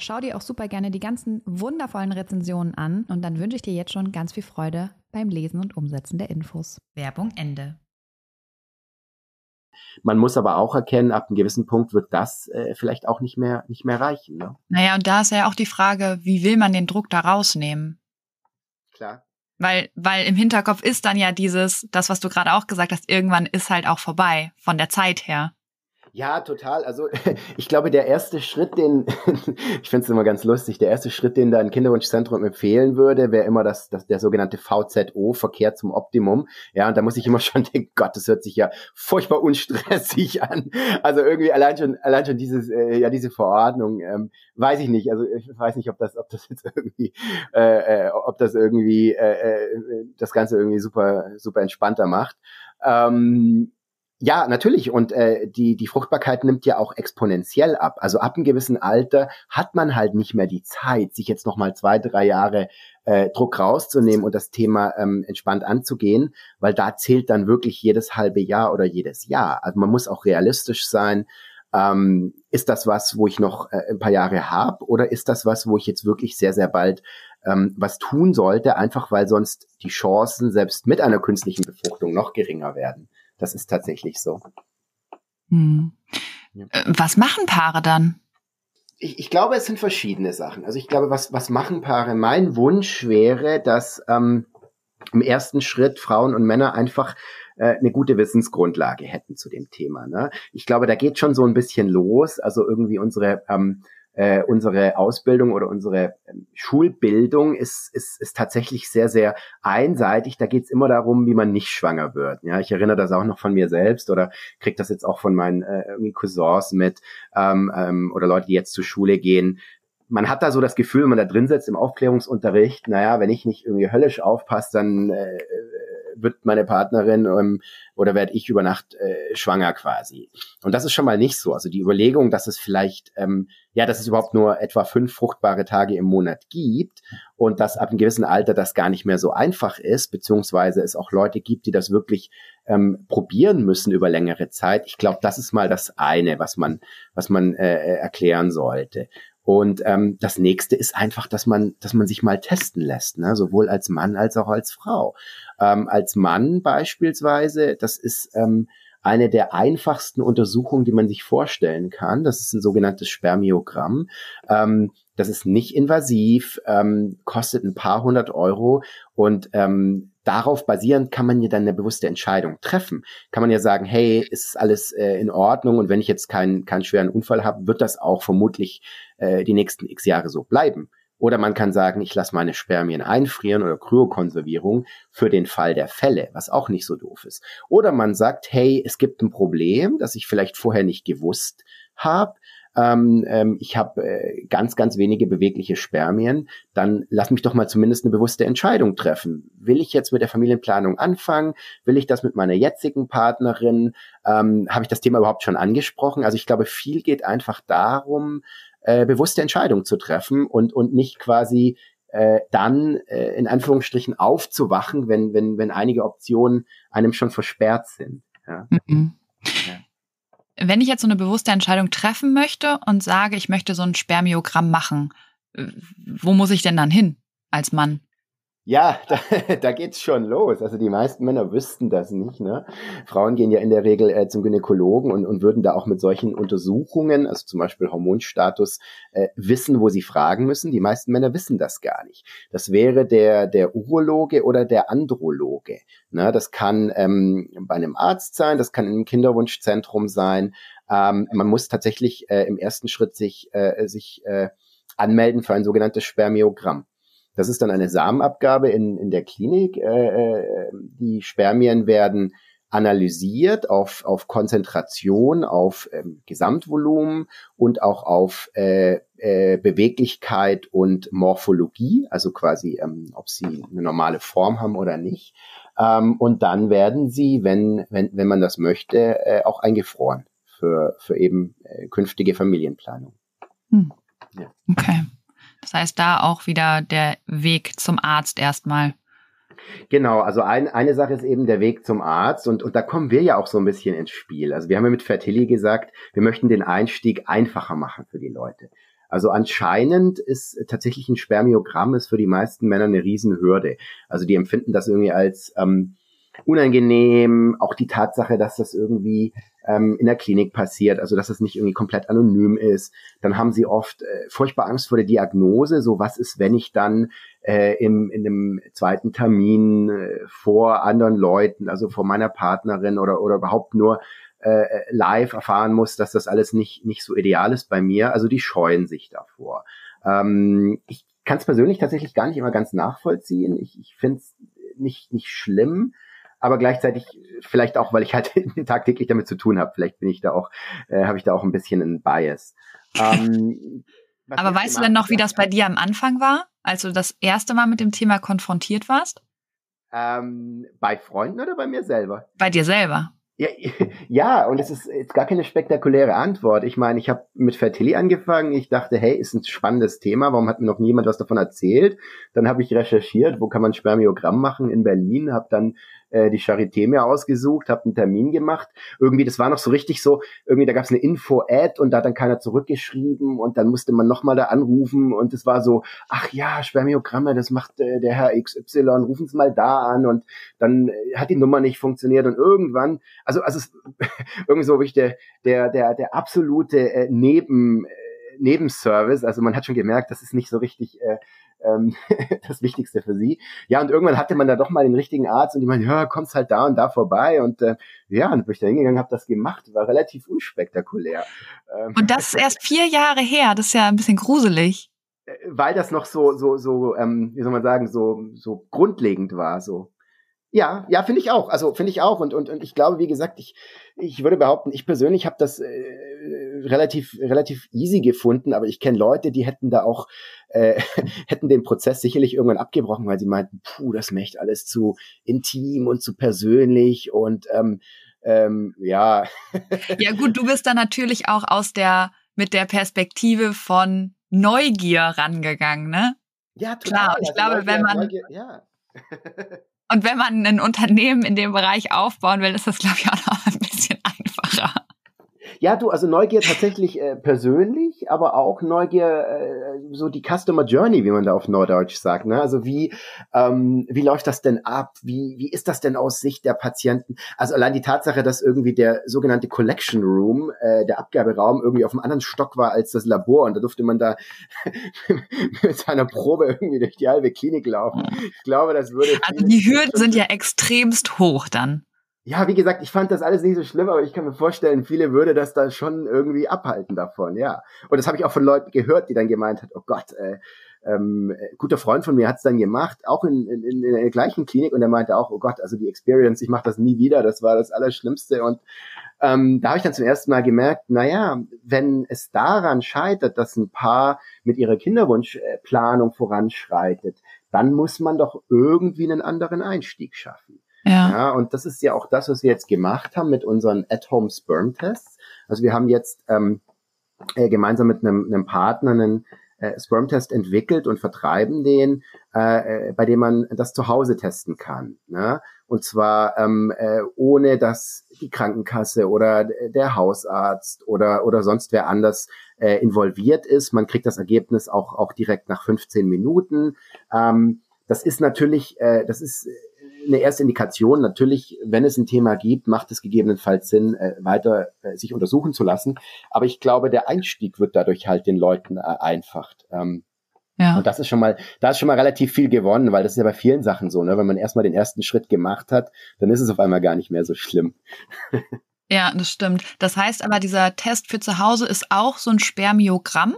Schau dir auch super gerne die ganzen wundervollen Rezensionen an und dann wünsche ich dir jetzt schon ganz viel Freude beim Lesen und Umsetzen der Infos. Werbung Ende. Man muss aber auch erkennen, ab einem gewissen Punkt wird das äh, vielleicht auch nicht mehr, nicht mehr reichen. Ne? Naja, und da ist ja auch die Frage, wie will man den Druck da rausnehmen? Klar. Weil, weil im Hinterkopf ist dann ja dieses, das, was du gerade auch gesagt hast, irgendwann ist halt auch vorbei, von der Zeit her. Ja, total. Also ich glaube, der erste Schritt, den, ich finde es immer ganz lustig, der erste Schritt, den da ein Kinderwunschzentrum empfehlen würde, wäre immer das, das, der sogenannte VZO, Verkehr zum Optimum. Ja, und da muss ich immer schon denken, Gott, das hört sich ja furchtbar unstressig an. Also irgendwie allein schon, allein schon dieses, äh, ja, diese Verordnung, ähm, weiß ich nicht. Also ich weiß nicht, ob das, ob das jetzt irgendwie, äh, äh, ob das irgendwie äh, äh, das Ganze irgendwie super, super entspannter macht. Ähm, ja, natürlich. Und äh, die, die Fruchtbarkeit nimmt ja auch exponentiell ab. Also ab einem gewissen Alter hat man halt nicht mehr die Zeit, sich jetzt nochmal zwei, drei Jahre äh, Druck rauszunehmen und das Thema ähm, entspannt anzugehen, weil da zählt dann wirklich jedes halbe Jahr oder jedes Jahr. Also man muss auch realistisch sein. Ähm, ist das was, wo ich noch äh, ein paar Jahre habe oder ist das was, wo ich jetzt wirklich sehr, sehr bald ähm, was tun sollte, einfach weil sonst die Chancen selbst mit einer künstlichen Befruchtung noch geringer werden. Das ist tatsächlich so. Hm. Äh, was machen Paare dann? Ich, ich, glaube, es sind verschiedene Sachen. Also ich glaube, was, was machen Paare? Mein Wunsch wäre, dass ähm, im ersten Schritt Frauen und Männer einfach äh, eine gute Wissensgrundlage hätten zu dem Thema. Ne? Ich glaube, da geht schon so ein bisschen los. Also irgendwie unsere ähm, äh, unsere Ausbildung oder unsere ähm, Schulbildung ist, ist, ist tatsächlich sehr, sehr einseitig. Da geht's immer darum, wie man nicht schwanger wird. Ja, ich erinnere das auch noch von mir selbst oder kriege das jetzt auch von meinen äh, Cousins mit ähm, ähm, oder Leute, die jetzt zur Schule gehen man hat da so das Gefühl, wenn man da drin sitzt im Aufklärungsunterricht, naja, wenn ich nicht irgendwie höllisch aufpasse, dann äh, wird meine Partnerin ähm, oder werde ich über Nacht äh, schwanger quasi. Und das ist schon mal nicht so. Also die Überlegung, dass es vielleicht, ähm, ja, dass es überhaupt nur etwa fünf fruchtbare Tage im Monat gibt und dass ab einem gewissen Alter das gar nicht mehr so einfach ist, beziehungsweise es auch Leute gibt, die das wirklich ähm, probieren müssen über längere Zeit. Ich glaube, das ist mal das eine, was man, was man äh, äh erklären sollte. Und ähm, das nächste ist einfach, dass man, dass man sich mal testen lässt, ne? sowohl als Mann als auch als Frau. Ähm, als Mann beispielsweise, das ist ähm, eine der einfachsten Untersuchungen, die man sich vorstellen kann. Das ist ein sogenanntes Spermiogramm. Ähm, das ist nicht invasiv, ähm, kostet ein paar hundert Euro und ähm, darauf basierend kann man ja dann eine bewusste Entscheidung treffen. Kann man ja sagen, hey, ist alles äh, in Ordnung und wenn ich jetzt keinen keinen schweren Unfall habe, wird das auch vermutlich äh, die nächsten x Jahre so bleiben. Oder man kann sagen, ich lasse meine Spermien einfrieren oder Kryokonservierung für den Fall der Fälle, was auch nicht so doof ist. Oder man sagt, hey, es gibt ein Problem, das ich vielleicht vorher nicht gewusst habe. Ähm, ähm, ich habe äh, ganz, ganz wenige bewegliche Spermien, dann lass mich doch mal zumindest eine bewusste Entscheidung treffen. Will ich jetzt mit der Familienplanung anfangen? Will ich das mit meiner jetzigen Partnerin? Ähm, habe ich das Thema überhaupt schon angesprochen? Also ich glaube, viel geht einfach darum, äh, bewusste Entscheidung zu treffen und, und nicht quasi äh, dann äh, in Anführungsstrichen aufzuwachen, wenn, wenn, wenn einige Optionen einem schon versperrt sind. Ja. Mhm. ja. Wenn ich jetzt so eine bewusste Entscheidung treffen möchte und sage, ich möchte so ein Spermiogramm machen, wo muss ich denn dann hin als Mann? Ja, da, da geht's schon los. Also die meisten Männer wüssten das nicht. Ne? Frauen gehen ja in der Regel äh, zum Gynäkologen und, und würden da auch mit solchen Untersuchungen, also zum Beispiel Hormonstatus, äh, wissen, wo sie fragen müssen. Die meisten Männer wissen das gar nicht. Das wäre der der Urologe oder der Androloge. Ne? Das kann ähm, bei einem Arzt sein, das kann im Kinderwunschzentrum sein. Ähm, man muss tatsächlich äh, im ersten Schritt sich äh, sich äh, anmelden für ein sogenanntes Spermiogramm. Das ist dann eine Samenabgabe in, in der Klinik. Äh, äh, die Spermien werden analysiert auf, auf Konzentration, auf ähm, Gesamtvolumen und auch auf äh, äh, Beweglichkeit und Morphologie, also quasi, ähm, ob sie eine normale Form haben oder nicht. Ähm, und dann werden sie, wenn, wenn, wenn man das möchte, äh, auch eingefroren für, für eben äh, künftige Familienplanung. Hm. Ja. Okay. Das heißt, da auch wieder der Weg zum Arzt erstmal. Genau, also ein, eine Sache ist eben der Weg zum Arzt und, und da kommen wir ja auch so ein bisschen ins Spiel. Also wir haben ja mit Fertilli gesagt, wir möchten den Einstieg einfacher machen für die Leute. Also anscheinend ist tatsächlich ein Spermiogramm ist für die meisten Männer eine Riesenhürde. Also die empfinden das irgendwie als ähm, unangenehm, auch die Tatsache, dass das irgendwie ähm, in der Klinik passiert, also dass das nicht irgendwie komplett anonym ist. Dann haben sie oft äh, furchtbar Angst vor der Diagnose, so was ist, wenn ich dann äh, im, in einem zweiten Termin äh, vor anderen Leuten, also vor meiner Partnerin oder, oder überhaupt nur äh, live erfahren muss, dass das alles nicht, nicht so ideal ist bei mir. Also die scheuen sich davor. Ähm, ich kann es persönlich tatsächlich gar nicht immer ganz nachvollziehen. Ich, ich finde es nicht, nicht schlimm aber gleichzeitig vielleicht auch, weil ich halt tagtäglich damit zu tun habe. Vielleicht bin ich da auch, äh, habe ich da auch ein bisschen einen Bias. Ähm, aber weißt du denn noch, wie das bei dir am Anfang war, als du das erste Mal mit dem Thema konfrontiert warst? Ähm, bei Freunden oder bei mir selber? Bei dir selber. Ja, ja, und es ist jetzt gar keine spektakuläre Antwort. Ich meine, ich habe mit Fertilli angefangen. Ich dachte, hey, ist ein spannendes Thema. Warum hat mir noch niemand was davon erzählt? Dann habe ich recherchiert, wo kann man Spermiogramm machen in Berlin. Habe dann äh, die Charité mir ausgesucht, habe einen Termin gemacht. Irgendwie, das war noch so richtig so, irgendwie, da gab es eine Info-Ad und da hat dann keiner zurückgeschrieben und dann musste man nochmal da anrufen und es war so, ach ja, Spermiogramme, das macht äh, der Herr XY, rufen Sie mal da an und dann äh, hat die Nummer nicht funktioniert und irgendwann, also, also es, irgendwie so wirklich der, der, der, der absolute äh, Neben, äh, Nebenservice, also man hat schon gemerkt, das ist nicht so richtig äh, ähm, das Wichtigste für sie. Ja, und irgendwann hatte man da doch mal den richtigen Arzt und die meinen, ja, kommst halt da und da vorbei. Und äh, ja, und bin ich da hingegangen, habe das gemacht, war relativ unspektakulär. Ähm, und das ist erst vier Jahre her, das ist ja ein bisschen gruselig. Äh, weil das noch so, so, so, ähm, wie soll man sagen, so, so grundlegend war, so. Ja, ja, finde ich auch. Also finde ich auch. Und, und, und ich glaube, wie gesagt, ich, ich würde behaupten, ich persönlich habe das äh, relativ, relativ easy gefunden, aber ich kenne Leute, die hätten da auch, äh, hätten den Prozess sicherlich irgendwann abgebrochen, weil sie meinten, puh, das möchte alles zu intim und zu persönlich und ähm, ähm, ja. ja gut, du bist da natürlich auch aus der, mit der Perspektive von Neugier rangegangen, ne? Ja, total. Klar, und ich also glaube, Neugier, wenn man. Neugier, ja. Und wenn man ein Unternehmen in dem Bereich aufbauen will, ist das, glaube ich, auch noch. Ja, du, also Neugier tatsächlich äh, persönlich, aber auch Neugier, äh, so die Customer Journey, wie man da auf Norddeutsch sagt. Ne? Also wie, ähm, wie läuft das denn ab? Wie, wie ist das denn aus Sicht der Patienten? Also allein die Tatsache, dass irgendwie der sogenannte Collection Room, äh, der Abgaberaum, irgendwie auf einem anderen Stock war als das Labor und da durfte man da mit seiner Probe irgendwie durch die halbe Klinik laufen. Ich glaube, das würde. Also die Hürden sind ja extremst hoch dann ja, wie gesagt, ich fand das alles nicht so schlimm, aber ich kann mir vorstellen, viele würde das da schon irgendwie abhalten davon, ja. Und das habe ich auch von Leuten gehört, die dann gemeint hat, oh Gott, äh, ähm, guter Freund von mir hat es dann gemacht, auch in, in, in der gleichen Klinik und er meinte auch, oh Gott, also die Experience, ich mache das nie wieder, das war das Allerschlimmste und ähm, da habe ich dann zum ersten Mal gemerkt, naja, wenn es daran scheitert, dass ein Paar mit ihrer Kinderwunschplanung voranschreitet, dann muss man doch irgendwie einen anderen Einstieg schaffen. Ja. ja. Und das ist ja auch das, was wir jetzt gemacht haben mit unseren At-Home Sperm-Tests. Also wir haben jetzt ähm, äh, gemeinsam mit einem, einem Partner einen äh, Sperm-Test entwickelt und vertreiben den, äh, äh, bei dem man das zu Hause testen kann. Ne? Und zwar ähm, äh, ohne, dass die Krankenkasse oder der Hausarzt oder, oder sonst wer anders äh, involviert ist. Man kriegt das Ergebnis auch, auch direkt nach 15 Minuten. Ähm, das ist natürlich, äh, das ist eine erste Indikation. Natürlich, wenn es ein Thema gibt, macht es gegebenenfalls Sinn, äh, weiter äh, sich untersuchen zu lassen. Aber ich glaube, der Einstieg wird dadurch halt den Leuten äh, einfacht. Ähm, ja. Und das ist schon mal, da ist schon mal relativ viel gewonnen, weil das ist ja bei vielen Sachen so, ne? Wenn man erstmal den ersten Schritt gemacht hat, dann ist es auf einmal gar nicht mehr so schlimm. ja, das stimmt. Das heißt aber, dieser Test für zu Hause ist auch so ein Spermiogramm?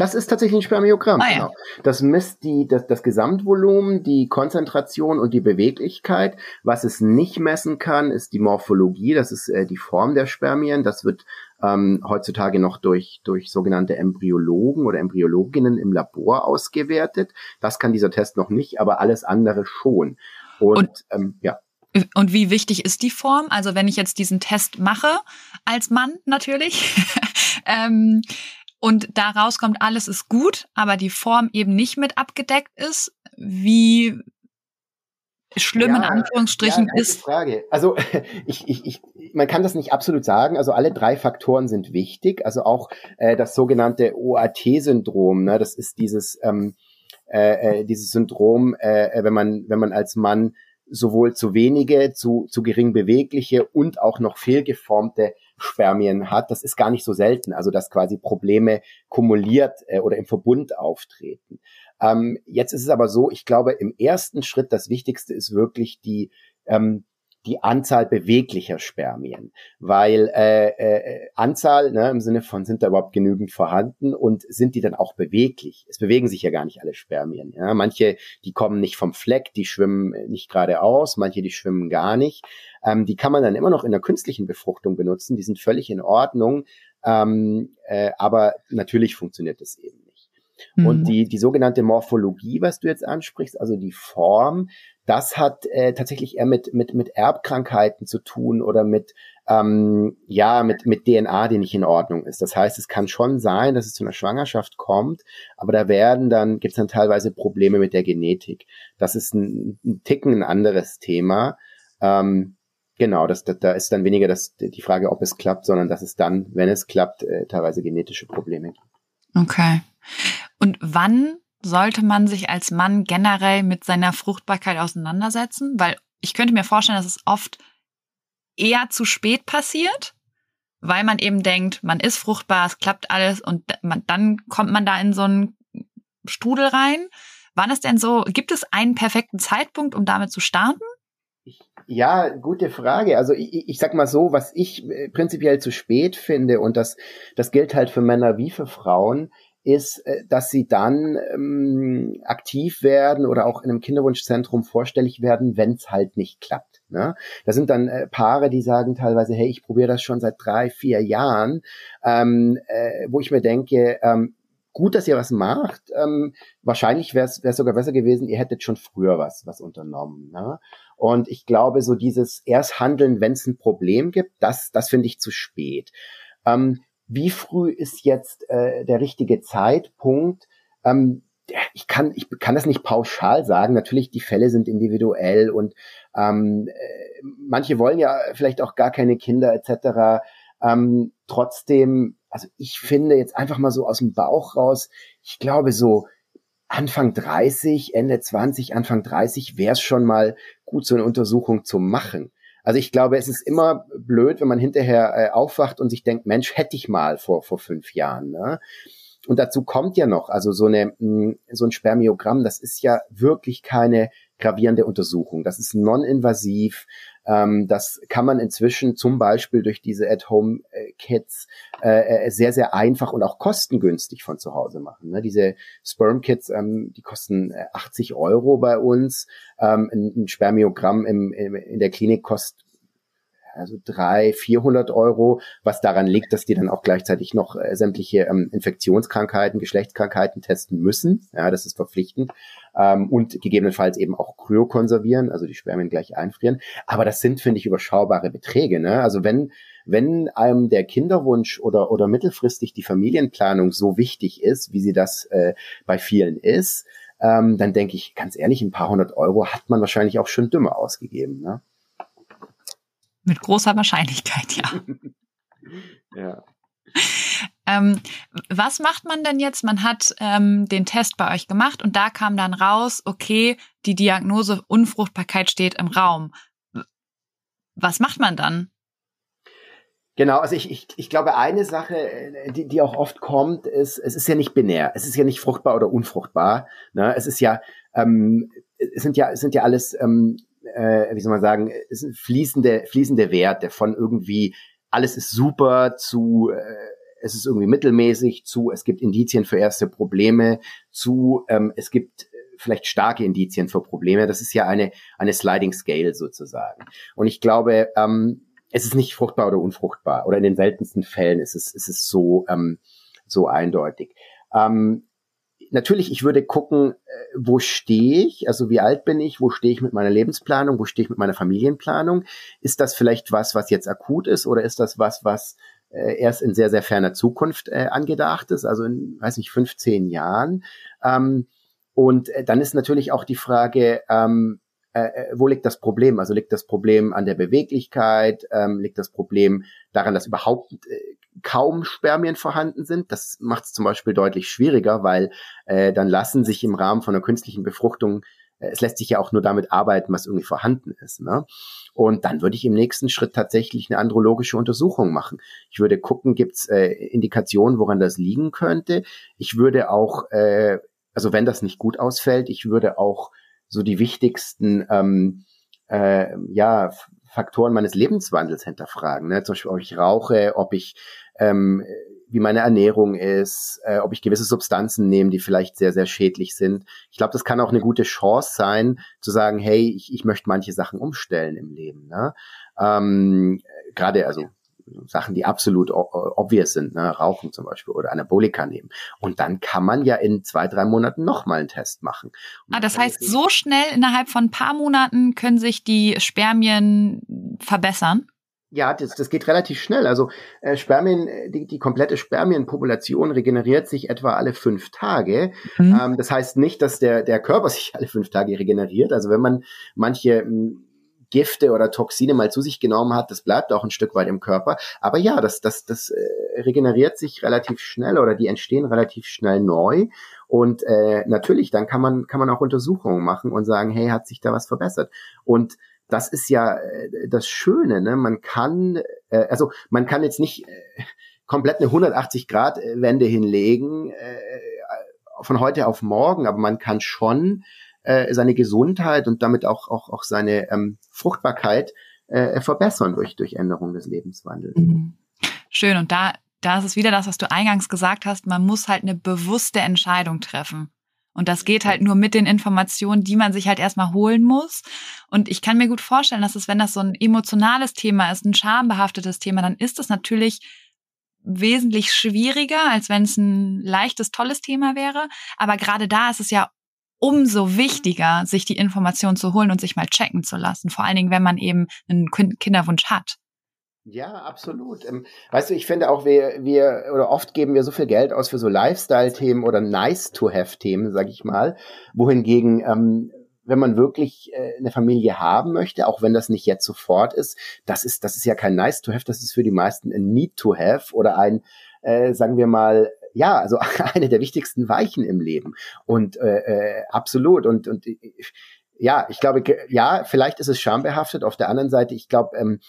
Das ist tatsächlich ein Spermiogramm. Ah, ja. genau. Das misst die, das, das Gesamtvolumen, die Konzentration und die Beweglichkeit. Was es nicht messen kann, ist die Morphologie. Das ist äh, die Form der Spermien. Das wird ähm, heutzutage noch durch, durch sogenannte Embryologen oder Embryologinnen im Labor ausgewertet. Das kann dieser Test noch nicht, aber alles andere schon. Und, und ähm, ja. Und wie wichtig ist die Form? Also wenn ich jetzt diesen Test mache, als Mann natürlich, ähm, und daraus kommt, alles ist gut, aber die Form eben nicht mit abgedeckt ist, wie schlimm ja, in Anführungsstrichen ja, ist. Frage. Also ich, ich, ich, man kann das nicht absolut sagen. Also alle drei Faktoren sind wichtig. Also auch äh, das sogenannte OAT-Syndrom. Ne? Das ist dieses ähm, äh, äh, dieses Syndrom, äh, äh, wenn man wenn man als Mann sowohl zu wenige, zu, zu gering bewegliche und auch noch fehlgeformte Spermien hat. Das ist gar nicht so selten, also dass quasi Probleme kumuliert äh, oder im Verbund auftreten. Ähm, jetzt ist es aber so, ich glaube, im ersten Schritt das Wichtigste ist wirklich die ähm, die Anzahl beweglicher Spermien, weil äh, äh, Anzahl ne, im Sinne von sind da überhaupt genügend vorhanden und sind die dann auch beweglich? Es bewegen sich ja gar nicht alle Spermien. Ja? Manche, die kommen nicht vom Fleck, die schwimmen nicht geradeaus, manche, die schwimmen gar nicht. Ähm, die kann man dann immer noch in der künstlichen Befruchtung benutzen, die sind völlig in Ordnung, ähm, äh, aber natürlich funktioniert das eben. Mhm. Und die, die sogenannte Morphologie, was du jetzt ansprichst, also die Form, das hat äh, tatsächlich eher mit, mit, mit Erbkrankheiten zu tun oder mit, ähm, ja, mit, mit DNA, die nicht in Ordnung ist. Das heißt, es kann schon sein, dass es zu einer Schwangerschaft kommt, aber da werden dann, gibt es dann teilweise Probleme mit der Genetik. Das ist ein, ein Ticken ein anderes Thema. Ähm, genau, das, da, da ist dann weniger das, die Frage, ob es klappt, sondern dass es dann, wenn es klappt, äh, teilweise genetische Probleme gibt. Okay. Und wann sollte man sich als Mann generell mit seiner Fruchtbarkeit auseinandersetzen? Weil ich könnte mir vorstellen, dass es oft eher zu spät passiert, weil man eben denkt, man ist fruchtbar, es klappt alles und man, dann kommt man da in so einen Strudel rein. Wann ist denn so, gibt es einen perfekten Zeitpunkt, um damit zu starten? Ja, gute Frage. Also ich, ich sag mal so, was ich äh, prinzipiell zu spät finde, und das, das gilt halt für Männer wie für Frauen, ist, äh, dass sie dann ähm, aktiv werden oder auch in einem Kinderwunschzentrum vorstellig werden, wenn es halt nicht klappt. Ne? Da sind dann äh, Paare, die sagen teilweise, hey, ich probiere das schon seit drei, vier Jahren, ähm, äh, wo ich mir denke, ähm, gut, dass ihr was macht. Ähm, wahrscheinlich wäre es sogar besser gewesen, ihr hättet schon früher was, was unternommen. Ne? Und ich glaube, so dieses erst handeln, wenn es ein Problem gibt, das, das finde ich zu spät. Ähm, wie früh ist jetzt äh, der richtige Zeitpunkt? Ähm, ich kann, ich kann das nicht pauschal sagen. Natürlich, die Fälle sind individuell und ähm, äh, manche wollen ja vielleicht auch gar keine Kinder etc. Ähm, trotzdem, also ich finde jetzt einfach mal so aus dem Bauch raus, ich glaube so Anfang 30, Ende 20, Anfang 30 wäre es schon mal gut, so eine Untersuchung zu machen. Also ich glaube, es ist immer blöd, wenn man hinterher äh, aufwacht und sich denkt, Mensch, hätte ich mal vor, vor fünf Jahren. Ne? Und dazu kommt ja noch, also so, eine, hm, so ein Spermiogramm, das ist ja wirklich keine gravierende Untersuchung. Das ist non-invasiv. Ähm, das kann man inzwischen zum Beispiel durch diese At-Home-Kits äh, äh, sehr, sehr einfach und auch kostengünstig von zu Hause machen. Ne? Diese Sperm-Kits, ähm, die kosten 80 äh, Euro bei uns. Ähm, ein, Spermiogramm im, im, in der Klinik kostet also drei, vierhundert Euro, was daran liegt, dass die dann auch gleichzeitig noch äh, sämtliche ähm, Infektionskrankheiten, Geschlechtskrankheiten testen müssen. Ja, das ist verpflichtend. Ähm, und gegebenenfalls eben auch kryokonservieren, also die Spermien gleich einfrieren. Aber das sind, finde ich, überschaubare Beträge. Ne? Also wenn wenn einem der Kinderwunsch oder, oder mittelfristig die Familienplanung so wichtig ist, wie sie das äh, bei vielen ist, ähm, dann denke ich, ganz ehrlich, ein paar hundert Euro hat man wahrscheinlich auch schon dümmer ausgegeben. Ne? Mit großer Wahrscheinlichkeit, ja. ja. Ähm, was macht man denn jetzt? Man hat ähm, den Test bei euch gemacht und da kam dann raus, okay, die Diagnose Unfruchtbarkeit steht im Raum. Was macht man dann? Genau, also ich, ich, ich glaube, eine Sache, äh, die, die auch oft kommt, ist, es ist ja nicht binär. Es ist ja nicht fruchtbar oder unfruchtbar. Ne? Es ist ja, ähm, es sind ja, es sind ja alles ähm, äh, wie soll man sagen, ist ein fließende, fließende Werte von irgendwie alles ist super zu äh, es ist irgendwie mittelmäßig zu es gibt Indizien für erste Probleme zu ähm, es gibt vielleicht starke Indizien für Probleme. Das ist ja eine eine Sliding Scale sozusagen. Und ich glaube, ähm, es ist nicht fruchtbar oder unfruchtbar oder in den seltensten Fällen ist es ist es so ähm, so eindeutig. Ähm, natürlich, ich würde gucken, äh, wo stehe ich, also wie alt bin ich, wo stehe ich mit meiner Lebensplanung, wo stehe ich mit meiner Familienplanung. Ist das vielleicht was, was jetzt akut ist oder ist das was, was äh, erst in sehr, sehr ferner Zukunft äh, angedacht ist, also in, weiß nicht, 15 Jahren. Ähm, und äh, dann ist natürlich auch die Frage, ähm, äh, äh, wo liegt das Problem? Also liegt das Problem an der Beweglichkeit? Ähm, liegt das Problem daran, dass überhaupt äh, kaum Spermien vorhanden sind? Das macht es zum Beispiel deutlich schwieriger, weil äh, dann lassen sich im Rahmen von einer künstlichen Befruchtung äh, es lässt sich ja auch nur damit arbeiten, was irgendwie vorhanden ist. Ne? Und dann würde ich im nächsten Schritt tatsächlich eine andrologische Untersuchung machen. Ich würde gucken, gibt es äh, Indikationen, woran das liegen könnte. Ich würde auch, äh, also wenn das nicht gut ausfällt, ich würde auch so die wichtigsten ähm, äh, ja, Faktoren meines Lebenswandels hinterfragen. Ne? Zum Beispiel, ob ich rauche, ob ich ähm, wie meine Ernährung ist, äh, ob ich gewisse Substanzen nehme, die vielleicht sehr, sehr schädlich sind. Ich glaube, das kann auch eine gute Chance sein, zu sagen, hey, ich, ich möchte manche Sachen umstellen im Leben. Ne? Ähm, Gerade, also Sachen, die absolut obvious sind, ne? Rauchen zum Beispiel oder Anabolika nehmen. Und dann kann man ja in zwei, drei Monaten nochmal einen Test machen. ah, das heißt, so schnell innerhalb von ein paar Monaten können sich die Spermien verbessern? Ja, das, das geht relativ schnell. Also äh, Spermien, die, die komplette Spermienpopulation regeneriert sich etwa alle fünf Tage. Mhm. Ähm, das heißt nicht, dass der, der Körper sich alle fünf Tage regeneriert. Also wenn man manche Gifte oder Toxine mal zu sich genommen hat, das bleibt auch ein Stück weit im Körper. Aber ja, das, das, das äh, regeneriert sich relativ schnell oder die entstehen relativ schnell neu. Und äh, natürlich, dann kann man, kann man auch Untersuchungen machen und sagen, hey, hat sich da was verbessert? Und das ist ja äh, das Schöne, ne? Man kann, äh, also man kann jetzt nicht äh, komplett eine 180-Grad-Wende hinlegen äh, von heute auf morgen, aber man kann schon äh, seine Gesundheit und damit auch, auch, auch seine ähm, Fruchtbarkeit äh, verbessern durch, durch Änderung des Lebenswandels. Mhm. Schön. Und da, da ist es wieder das, was du eingangs gesagt hast. Man muss halt eine bewusste Entscheidung treffen. Und das geht halt nur mit den Informationen, die man sich halt erstmal holen muss. Und ich kann mir gut vorstellen, dass es, wenn das so ein emotionales Thema ist, ein schambehaftetes Thema, dann ist es natürlich wesentlich schwieriger, als wenn es ein leichtes, tolles Thema wäre. Aber gerade da ist es ja umso wichtiger, sich die Information zu holen und sich mal checken zu lassen. Vor allen Dingen, wenn man eben einen Kinderwunsch hat. Ja, absolut. Ähm, weißt du, ich finde auch, wir, wir, oder oft geben wir so viel Geld aus für so Lifestyle-Themen oder nice-to-have-Themen, sag ich mal, wohingegen, ähm, wenn man wirklich äh, eine Familie haben möchte, auch wenn das nicht jetzt sofort ist, das ist, das ist ja kein nice-to-have, das ist für die meisten ein need-to-have oder ein, äh, sagen wir mal, ja, also eine der wichtigsten Weichen im Leben. Und äh, äh, absolut. Und, und ja, ich glaube, ja, vielleicht ist es schambehaftet. Auf der anderen Seite, ich glaube, ähm,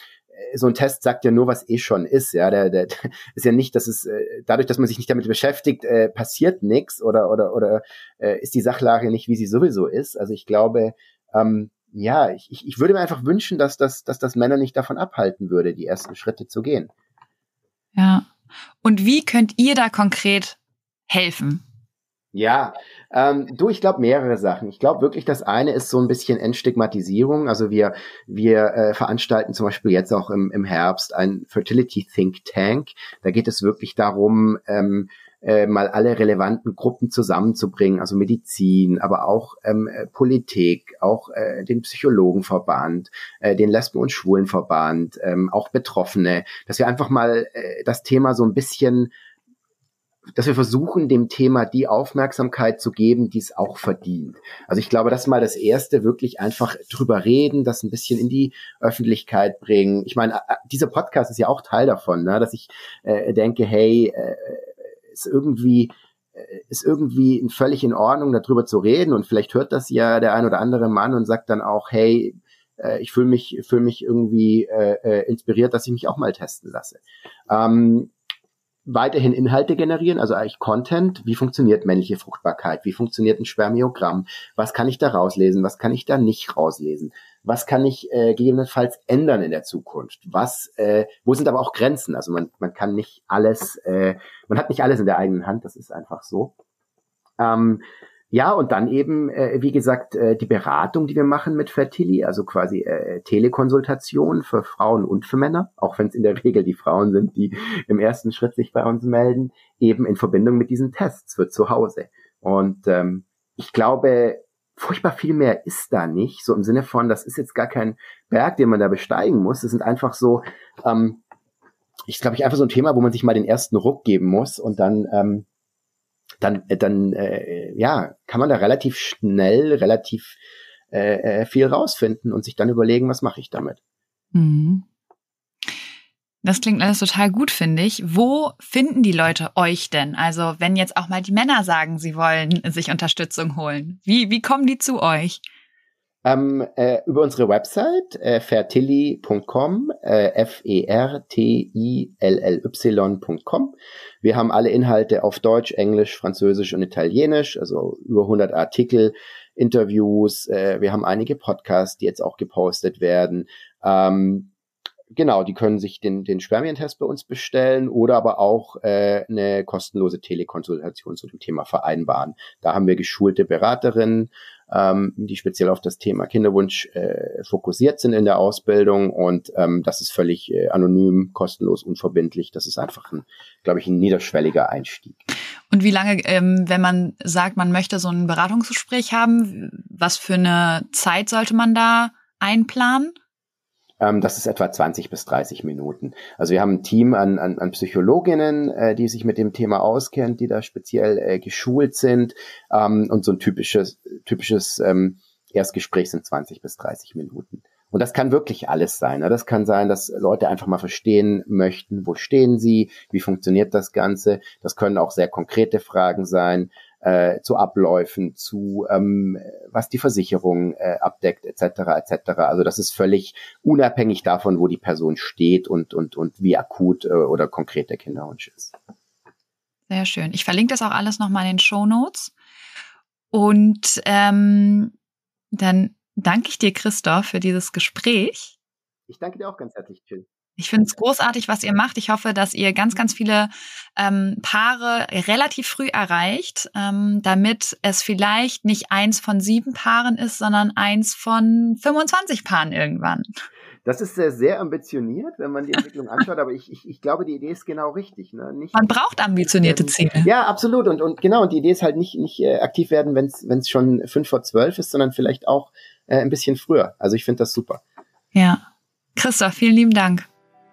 so ein Test sagt ja nur, was eh schon ist. Ja, der, der ist ja nicht, dass es äh, dadurch, dass man sich nicht damit beschäftigt, äh, passiert nichts oder oder oder äh, ist die Sachlage nicht, wie sie sowieso ist. Also ich glaube, ähm, ja, ich, ich würde mir einfach wünschen, dass das, dass das Männer nicht davon abhalten würde, die ersten Schritte zu gehen. Ja, und wie könnt ihr da konkret helfen? Ja, ähm, du, ich glaube mehrere Sachen. Ich glaube wirklich, das eine ist so ein bisschen Entstigmatisierung. Also wir wir äh, veranstalten zum Beispiel jetzt auch im, im Herbst ein Fertility Think Tank. Da geht es wirklich darum, ähm, äh, mal alle relevanten Gruppen zusammenzubringen, also Medizin, aber auch ähm, äh, Politik, auch äh, den Psychologenverband, äh, den Lesben- und Schwulenverband, ähm, auch Betroffene, dass wir einfach mal äh, das Thema so ein bisschen dass wir versuchen, dem Thema die Aufmerksamkeit zu geben, die es auch verdient. Also ich glaube, das ist mal das Erste, wirklich einfach drüber reden, das ein bisschen in die Öffentlichkeit bringen. Ich meine, äh, dieser Podcast ist ja auch Teil davon, ne? dass ich äh, denke, hey, äh, ist irgendwie äh, ist irgendwie völlig in Ordnung, darüber zu reden und vielleicht hört das ja der ein oder andere Mann und sagt dann auch, hey, äh, ich fühle mich, fühle mich irgendwie äh, äh, inspiriert, dass ich mich auch mal testen lasse. Ähm, weiterhin Inhalte generieren, also eigentlich Content. Wie funktioniert männliche Fruchtbarkeit? Wie funktioniert ein Spermiogramm? Was kann ich da rauslesen? Was kann ich da nicht rauslesen? Was kann ich äh, gegebenenfalls ändern in der Zukunft? Was, äh, wo sind aber auch Grenzen? Also man, man kann nicht alles, äh, man hat nicht alles in der eigenen Hand, das ist einfach so. Ähm, ja, und dann eben, äh, wie gesagt, äh, die Beratung, die wir machen mit Fertilli, also quasi äh, Telekonsultation für Frauen und für Männer, auch wenn es in der Regel die Frauen sind, die im ersten Schritt sich bei uns melden, eben in Verbindung mit diesen Tests für zu Hause. Und ähm, ich glaube, furchtbar viel mehr ist da nicht, so im Sinne von, das ist jetzt gar kein Berg, den man da besteigen muss. Das sind einfach so, ähm, ich glaube, ich einfach so ein Thema, wo man sich mal den ersten Ruck geben muss und dann ähm, dann, äh, dann äh, ja, kann man da relativ schnell, relativ äh, äh, viel rausfinden und sich dann überlegen, was mache ich damit. Mhm. Das klingt alles total gut, finde ich. Wo finden die Leute euch denn? Also, wenn jetzt auch mal die Männer sagen, sie wollen sich Unterstützung holen, wie, wie kommen die zu euch? Ähm, äh, über unsere Website äh, fertilly.com, äh, F-E-R-T-I-L-L-Y.com. Wir haben alle Inhalte auf Deutsch, Englisch, Französisch und Italienisch, also über 100 Artikel, Interviews. Äh, wir haben einige Podcasts, die jetzt auch gepostet werden. Ähm, genau, die können sich den, den Spermientest bei uns bestellen oder aber auch äh, eine kostenlose Telekonsultation zu dem Thema vereinbaren. Da haben wir geschulte Beraterinnen, ähm, die speziell auf das Thema Kinderwunsch äh, fokussiert sind in der Ausbildung und ähm, das ist völlig äh, anonym, kostenlos, unverbindlich. Das ist einfach ein, glaube ich, ein niederschwelliger Einstieg. Und wie lange, ähm, wenn man sagt, man möchte so ein Beratungsgespräch haben, was für eine Zeit sollte man da einplanen? Ähm, das ist etwa 20 bis 30 Minuten. Also wir haben ein Team an, an, an Psychologinnen, äh, die sich mit dem Thema auskennt, die da speziell äh, geschult sind. Ähm, und so ein typisches, typisches ähm, Erstgespräch sind 20 bis 30 Minuten. Und das kann wirklich alles sein. Ne? Das kann sein, dass Leute einfach mal verstehen möchten, wo stehen sie, wie funktioniert das Ganze. Das können auch sehr konkrete Fragen sein äh, zu Abläufen, zu ähm, was die Versicherung äh, abdeckt, etc. etc. Also das ist völlig unabhängig davon, wo die Person steht und und und wie akut äh, oder konkret der Kinderwunsch ist. Sehr schön. Ich verlinke das auch alles nochmal in den Show Notes. Und ähm, dann danke ich dir, Christoph, für dieses Gespräch. Ich danke dir auch ganz herzlich, Jill. Ich finde es großartig, was ihr macht. Ich hoffe, dass ihr ganz, ganz viele ähm, Paare relativ früh erreicht, ähm, damit es vielleicht nicht eins von sieben Paaren ist, sondern eins von 25 Paaren irgendwann. Das ist sehr, sehr ambitioniert, wenn man die Entwicklung anschaut, aber ich, ich, ich glaube, die Idee ist genau richtig. Ne? Nicht, man braucht ambitionierte Ziele. Ja, absolut. Und, und genau, und die Idee ist halt nicht, nicht äh, aktiv werden, wenn es schon fünf vor zwölf ist, sondern vielleicht auch äh, ein bisschen früher. Also ich finde das super. Ja. Christoph, vielen lieben Dank.